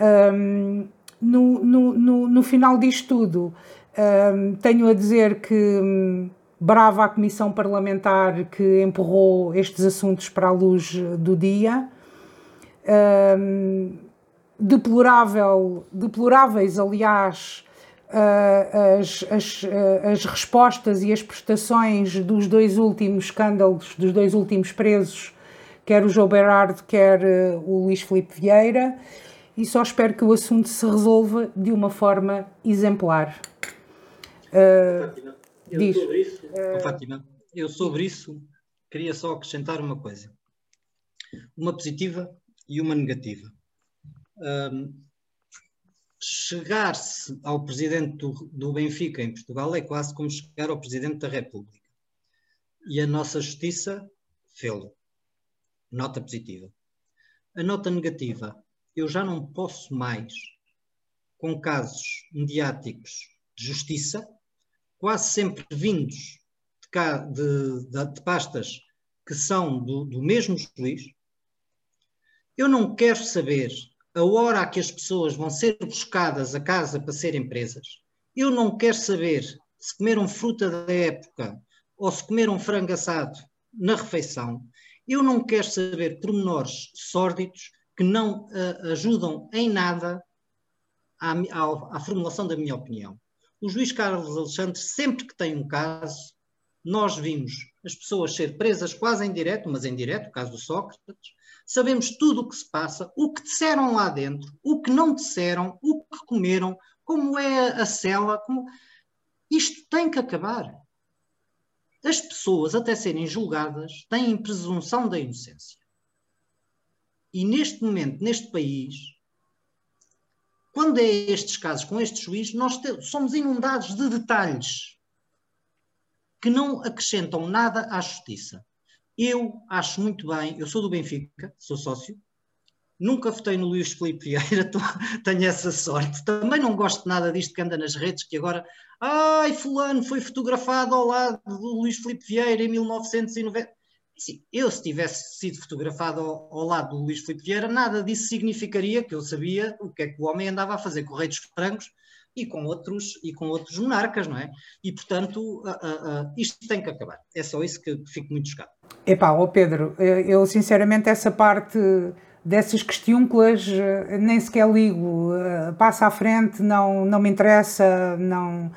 Speaker 1: Um, no, no, no, no, final disto tudo, um, tenho a dizer que um, brava a Comissão Parlamentar que empurrou estes assuntos para a luz do dia. deplorável, deploráveis, aliás, as, as, as respostas e as prestações dos dois últimos escândalos, dos dois últimos presos, quer o João Berardo, quer eh, o Luís Filipe Vieira, e só espero que o assunto se resolva de uma forma exemplar.
Speaker 2: Uh, eu diz, sobre isso, uh, Fátima, eu sobre isso queria só acrescentar uma coisa. Uma positiva e uma negativa. Um, chegar-se ao presidente do, do, Benfica em Portugal é quase como chegar ao presidente da República. E a nossa justiça fê-lo. Nota positiva. A nota negativa, eu já não posso mais, com casos mediáticos de justiça, quase sempre vindos de, cá, de, de, de pastas que são do, do mesmo juiz, eu não quero saber a hora a que as pessoas vão ser buscadas a casa para serem presas, eu não quero saber se comeram fruta da época ou se comeram frango assado na refeição, eu não quero saber pormenores sórdidos que não uh, ajudam em nada à, à, à, formulação da minha opinião. O juiz Carlos Alexandre, sempre que tem um caso, nós vimos as pessoas ser presas quase em direto, mas em direto, o caso do Sócrates, sabemos tudo o que se passa, o que disseram lá dentro, o que não disseram, o que comeram, como é a cela. Como... Isto tem que acabar. As pessoas, até serem julgadas, têm presunção da inocência. E neste momento, neste país, quando é estes casos com este juiz, nós somos inundados de detalhes que não acrescentam nada à justiça. Eu acho muito bem, eu sou do Benfica, sou sócio, nunca votei no Luís Filipe Vieira, tenho essa sorte. Também não gosto nada disto que anda nas redes, que agora, ai, fulano foi fotografado ao lado do Luís Filipe Vieira em 1990. Sim, eu se tivesse sido fotografado ao, ao, lado do Luís Filipe Vieira, nada disso significaria que eu sabia o que é que o homem andava a fazer com o Rei dos Francos e com outros e com outros monarcas, não é? E portanto uh, uh, uh, isto tem que acabar. É só isso que fico muito chocado.
Speaker 1: Epá, ó Pedro, eu sinceramente essa parte dessas questiúnculas eh, nem sequer ligo, eh, passa à frente, não, não me interessa, não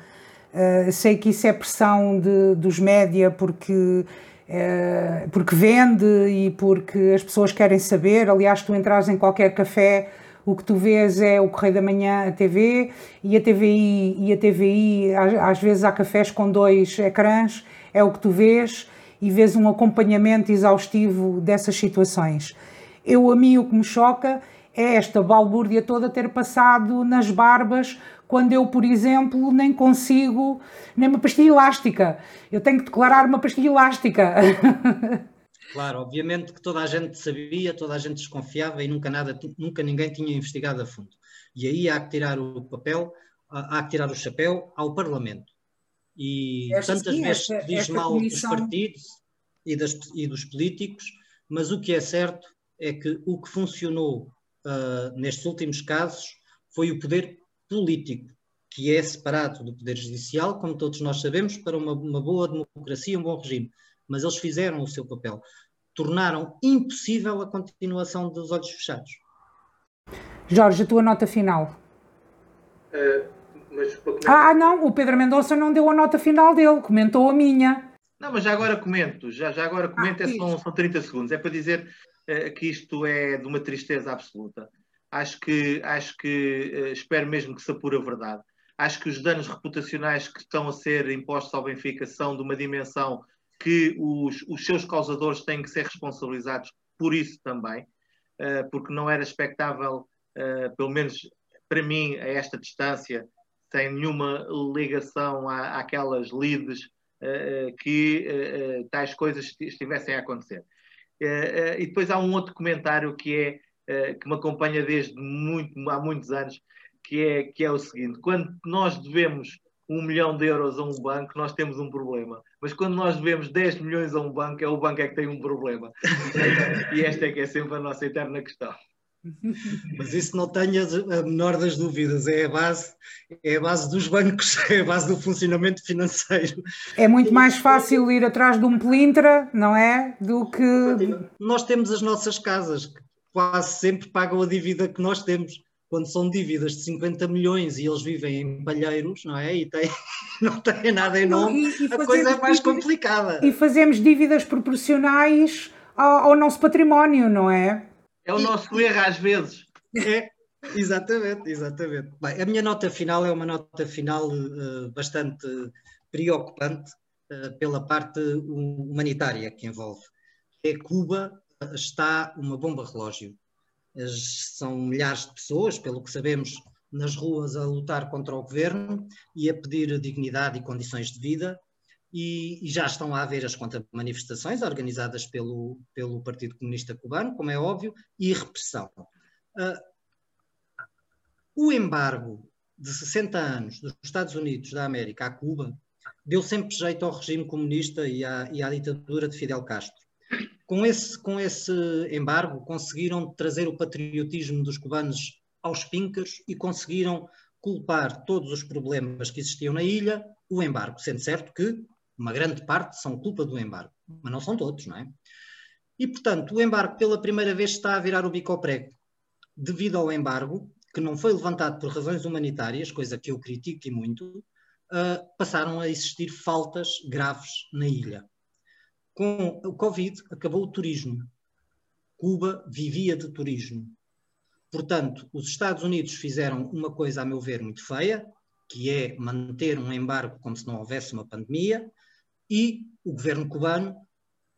Speaker 1: uh, sei que isso é pressão de, dos média porque, uh, porque vende e porque as pessoas querem saber. Aliás, tu entras em qualquer café, o que tu vês é o Correio da Manhã, a TV, e a TVI, e a TVI às, vezes há cafés com dois ecrãs, é o que tu vês, e vês um acompanhamento exaustivo dessas situações. Eu, a mim, o que me choca é esta balbúrdia toda ter passado nas barbas quando eu, por exemplo, nem consigo nem uma pastilha elástica. Eu tenho que declarar uma pastilha elástica.
Speaker 2: Claro, obviamente que toda a gente sabia, toda a gente desconfiava e nunca nada, nunca ninguém tinha investigado a fundo. E aí há que tirar o papel, há que tirar o chapéu ao Parlamento. E esta, tantas sim, vezes esta, diz mal comissão... dos partidos e, das, e, dos políticos, mas o que é certo é que o que funcionou uh, nestes últimos casos foi o poder político, que é separado do poder judicial, como todos nós sabemos, para uma, uma boa democracia, um bom regime mas eles fizeram o seu papel. Tornaram impossível a continuação dos olhos fechados.
Speaker 1: Jorge, a tua nota final.
Speaker 3: Uh,
Speaker 1: ah, não, o Pedro Mendonça não deu a nota final dele, comentou a minha.
Speaker 3: Não, mas já agora comento, já, já agora comento, ah, é só, são 30 segundos. É para dizer uh, que isto é de uma tristeza absoluta. Acho que, acho que uh, espero mesmo que se apure a verdade. Acho que os danos reputacionais que estão a ser impostos ao Benfica são de uma dimensão que os, os seus causadores têm que ser responsabilizados por isso também, uh, porque não era expectável, uh, pelo menos para mim, a esta distância, sem nenhuma ligação à, àquelas leads, que tais coisas estivessem a acontecer. e depois há um outro comentário que é que me acompanha desde muito, há muitos anos, que é, que é o seguinte: quando nós devemos um milhão de euros a um banco, nós temos um problema. Mas quando nós devemos 10 milhões a um banco, é o banco é que tem um problema. e esta é que é sempre a nossa eterna questão.
Speaker 2: Mas isso não tenhas a menor das dúvidas, é a base, é a base dos bancos, é a base do funcionamento financeiro.
Speaker 1: É muito mais fácil ir atrás de um pelintra, não é? Do que.
Speaker 2: Nós temos as nossas casas, quase sempre pagam a dívida que nós temos quando são dívidas de 50 milhões e eles vivem em palheiros, não é? E tem, não têm nada em nome, e, e a coisa é mais complicada.
Speaker 1: E fazemos dívidas proporcionais ao, ao, nosso património, não é?
Speaker 3: É o nosso erro às vezes.
Speaker 2: É, exatamente, exatamente. Bem, a minha nota final é uma nota final uh, bastante preocupante uh, pela parte humanitária que envolve. É Cuba está uma bomba relógio são milhares de pessoas, pelo que sabemos, nas ruas a lutar contra o governo e a pedir dignidade e condições de vida. E, e já estão a haver as contra-manifestações organizadas pelo, pelo Partido Comunista Cubano, como é óbvio, e repressão. Uh, o embargo de 60 anos dos Estados Unidos da América a Cuba deu sempre jeito ao regime comunista e à, e à ditadura de Fidel Castro com esse, com esse embargo, conseguiram trazer o patriotismo dos cubanos aos pincas e conseguiram culpar todos os problemas que existiam na ilha, o embargo, sendo certo que uma grande parte são culpa do embargo, mas não são todos, não é? E, portanto, o embargo pela primeira vez está a virar o bico ao prego. Devido ao embargo, que não foi levantado por razões humanitárias, coisa que eu critico e muito, uh, passaram a existir faltas graves na ilha com o Covid acabou o turismo. Cuba vivia de turismo. Portanto, os Estados Unidos fizeram uma coisa, a meu ver, muito feia, que é manter um embargo como se não houvesse uma pandemia, e o governo cubano,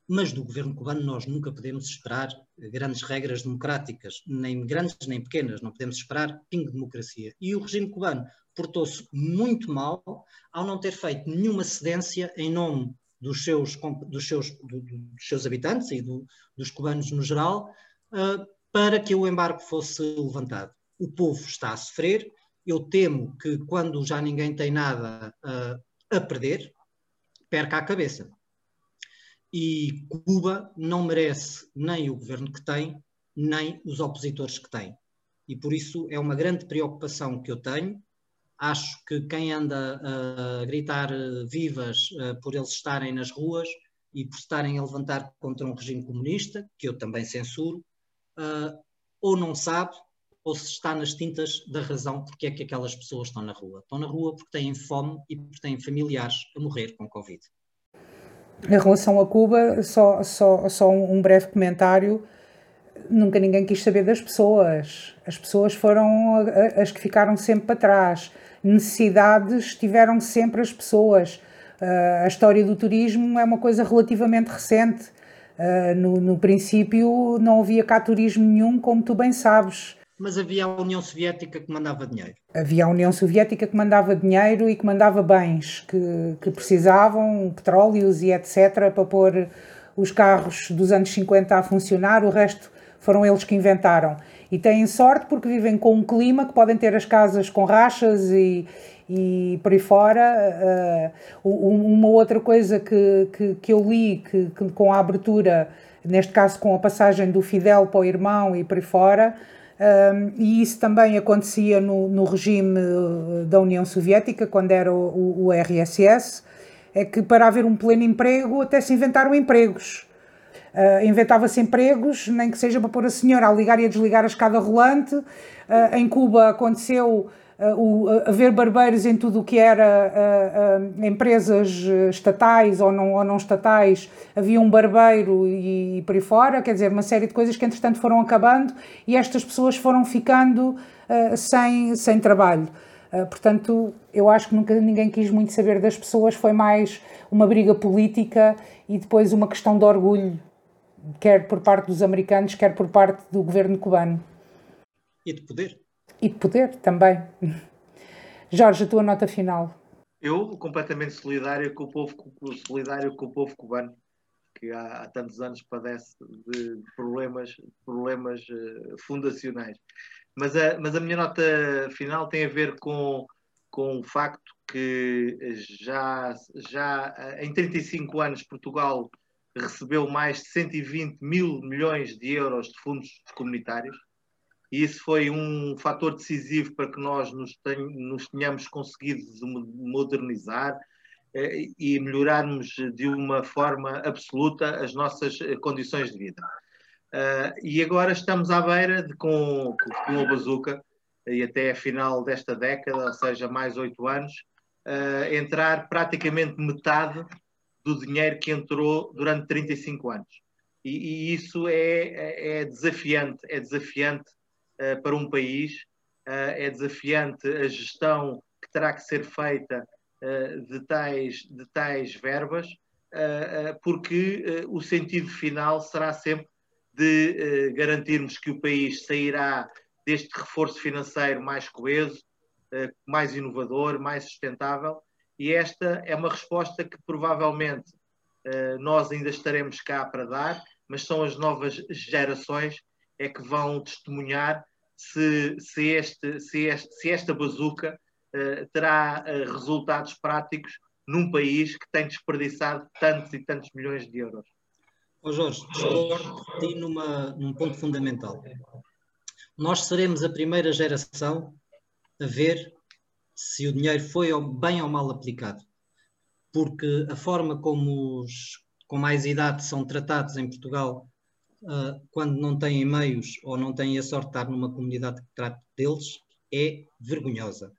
Speaker 2: mas do governo cubano nós nunca podemos esperar grandes regras democráticas, nem grandes nem pequenas, não podemos esperar pingo de democracia. E o regime cubano portou-se muito mal ao não ter feito nenhuma cedência em nome dos seus, dos seus, dos seus habitantes e do, dos cubanos no geral, uh, para que o embargo fosse levantado. O povo está a sofrer, eu temo que quando já ninguém tem nada uh, a perder, perca a cabeça. E Cuba não merece nem o governo que tem, nem os opositores que tem. E por isso é uma grande preocupação que eu tenho Acho que quem anda a gritar eh, vivas eh, por eles estarem nas ruas e por estarem a levantar contra um regime comunista, que eu também censuro, eh, ou não sabe, ou se está nas tintas da razão porque é que aquelas pessoas estão na rua. Estão na rua porque têm fome e porque têm familiares a morrer com Covid.
Speaker 1: Em relação a Cuba, só, só, só um breve comentário. nunca ninguém quis saber das pessoas. As pessoas foram as que ficaram sempre para trás. Necessidades tiveram sempre as pessoas. Uh, a história do turismo é uma coisa relativamente recente. Uh, no, no, princípio não havia cá turismo nenhum, como tu bem sabes.
Speaker 2: Mas havia a União Soviética que mandava dinheiro.
Speaker 1: Havia a União Soviética que mandava dinheiro e que mandava bens que, que precisavam, petróleos e etc., para pôr os carros dos anos 50 a funcionar. O resto foram eles que inventaram. E têm sorte porque vivem com um clima que podem ter as casas com rachas e, e por aí fora. Uh, uma outra coisa que, que, que eu li que, que, com a abertura, neste caso com a passagem do Fidel para o irmão e por aí fora, um, e isso também acontecia no, no, regime da União Soviética, quando era o, o, o RSS, é que para haver um pleno emprego até se inventaram empregos. Uh, Inventava-se empregos, nem que seja para pôr a senhora a ligar e a desligar a escada rolante. Uh, em Cuba aconteceu uh, o, haver barbeiros em tudo o que era empresas estatais ou não, ou não estatais. Havia um barbeiro e, e por aí fora, quer dizer, uma série de coisas que entretanto foram acabando e estas pessoas foram ficando sem, sem trabalho. Portanto, eu acho que nunca ninguém quis muito saber das pessoas, foi mais uma briga política e depois uma questão de orgulho quer por parte dos americanos, quer por parte do governo cubano.
Speaker 2: E de poder.
Speaker 1: E de poder também. Jorge, a tua nota final.
Speaker 3: Eu, completamente solidário com o povo, solidário com o povo cubano, que há, há tantos anos padece de problemas, problemas uh, fundacionais. Mas a, mas a minha nota final tem a ver com, com o facto que já, já em 35 anos Portugal recebeu mais de 120 mil milhões de euros de fundos comunitários e isso foi um fator decisivo para que nós nos, tenhamos conseguido modernizar eh, e melhorarmos de uma forma absoluta as nossas eh, condições de vida. Uh, e agora estamos à beira de, com, com a bazuca, e até a final desta década, ou seja, mais oito anos, entrar praticamente metade do dinheiro que entrou durante 35 anos. E, e isso é, é, é, desafiante, é desafiante uh, para um país, uh, é desafiante a gestão que terá que ser feita uh, de, tais, de tais verbas, porque o sentido final será sempre de garantirmos que o país sairá deste reforço financeiro mais coeso, mais inovador, mais sustentável e esta é uma resposta que provavelmente uh, nós ainda estaremos cá para dar, mas são as novas gerações é que vão testemunhar se, se, este, se, este, se esta bazuca uh, terá uh, resultados práticos num país que tem desperdiçado tantos e tantos milhões de euros.
Speaker 2: Oh Jorge, discordo de numa, num ponto fundamental. Nós seremos a primeira geração a ver se o dinheiro foi bem ou mal aplicado. Porque a forma como os com mais idade são tratados em Portugal, uh, quando não têm meios ou não têm a sorte de estar numa comunidade que trate deles, é vergonhosa.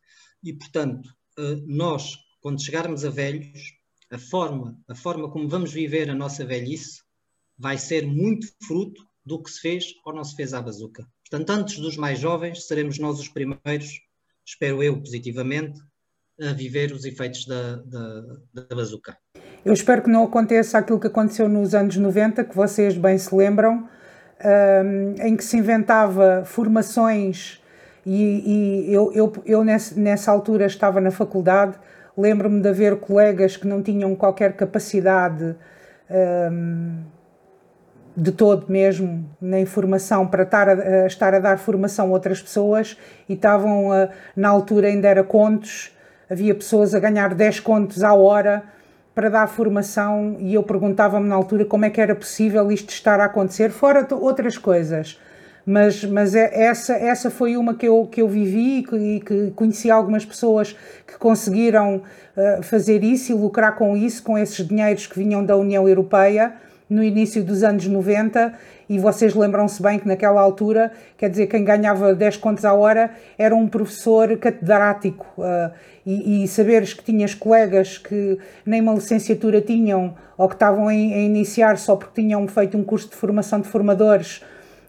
Speaker 2: E, portanto, uh, nós, quando chegarmos a velhos, a forma, a forma como vamos viver a nossa velhice vai ser muito fruto do que se fez ou não se fez à bazuca. Portanto, antes dos mais jovens, seremos nós os primeiros espero eu positivamente, a viver os efeitos da, da, da bazuca.
Speaker 1: Eu espero que não aconteça aquilo que aconteceu nos anos 90, que vocês bem se lembram, em que se inventava formações e, e eu, eu, eu nessa, nessa altura estava na faculdade, lembro-me de haver colegas que não tinham qualquer capacidade um, de todo mesmo na informação para estar a, a, estar a dar formação a outras pessoas e estavam a, na altura ainda era contos, havia pessoas a ganhar 10 contos à hora para dar formação e eu perguntava-me na altura como é que era possível isto estar a acontecer, fora outras coisas. Mas, mas é, essa, essa foi uma que eu, que eu vivi e que, e que conheci algumas pessoas que conseguiram uh, fazer isso e lucrar com isso, com esses dinheiros que vinham da União Europeia no início dos anos 90 e vocês lembram-se bem que naquela altura, quer dizer, quem ganhava 10 contos à hora era um professor catedrático uh, e, e, saberes que tinhas colegas que nem uma licenciatura tinham ou que estavam a, a iniciar só porque tinham feito um curso de formação de formadores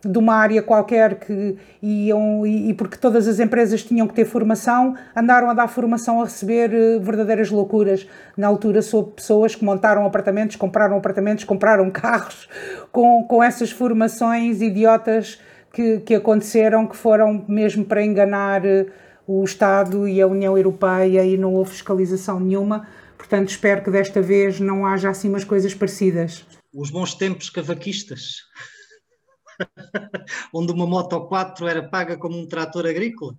Speaker 1: de uma área qualquer que iam, e, porque todas as empresas tinham que ter formação, andaram a dar formação a receber uh, verdadeiras loucuras. Na altura, soube pessoas que montaram apartamentos, compraram apartamentos, compraram carros com, com essas formações idiotas que, que aconteceram, que foram mesmo para enganar uh, o Estado e a União Europeia e não houve fiscalização nenhuma. Portanto, espero que desta vez não haja assim umas coisas parecidas.
Speaker 2: Os bons tempos cavaquistas. onde uma Moto 4 era paga como um trator agrícola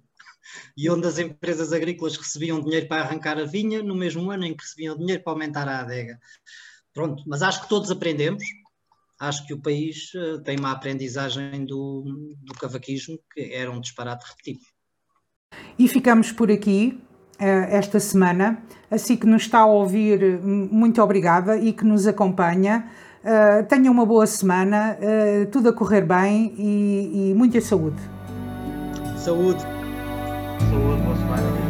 Speaker 2: e onde as empresas agrícolas recebiam dinheiro para arrancar a vinha no mesmo ano em que recebiam dinheiro para aumentar a adega. Pronto, mas acho que todos aprendemos. Acho que o país uh, tem uma aprendizagem do, do cavaquismo que era um disparate repetido.
Speaker 1: E ficamos por aqui uh, esta semana. Assim que nos está a ouvir, muito obrigada e que nos acompanha. Uh, tenha uma boa semana, uh, tudo a correr bem e, e muita saúde.
Speaker 2: Saúde.
Speaker 3: Saúde, boa semana.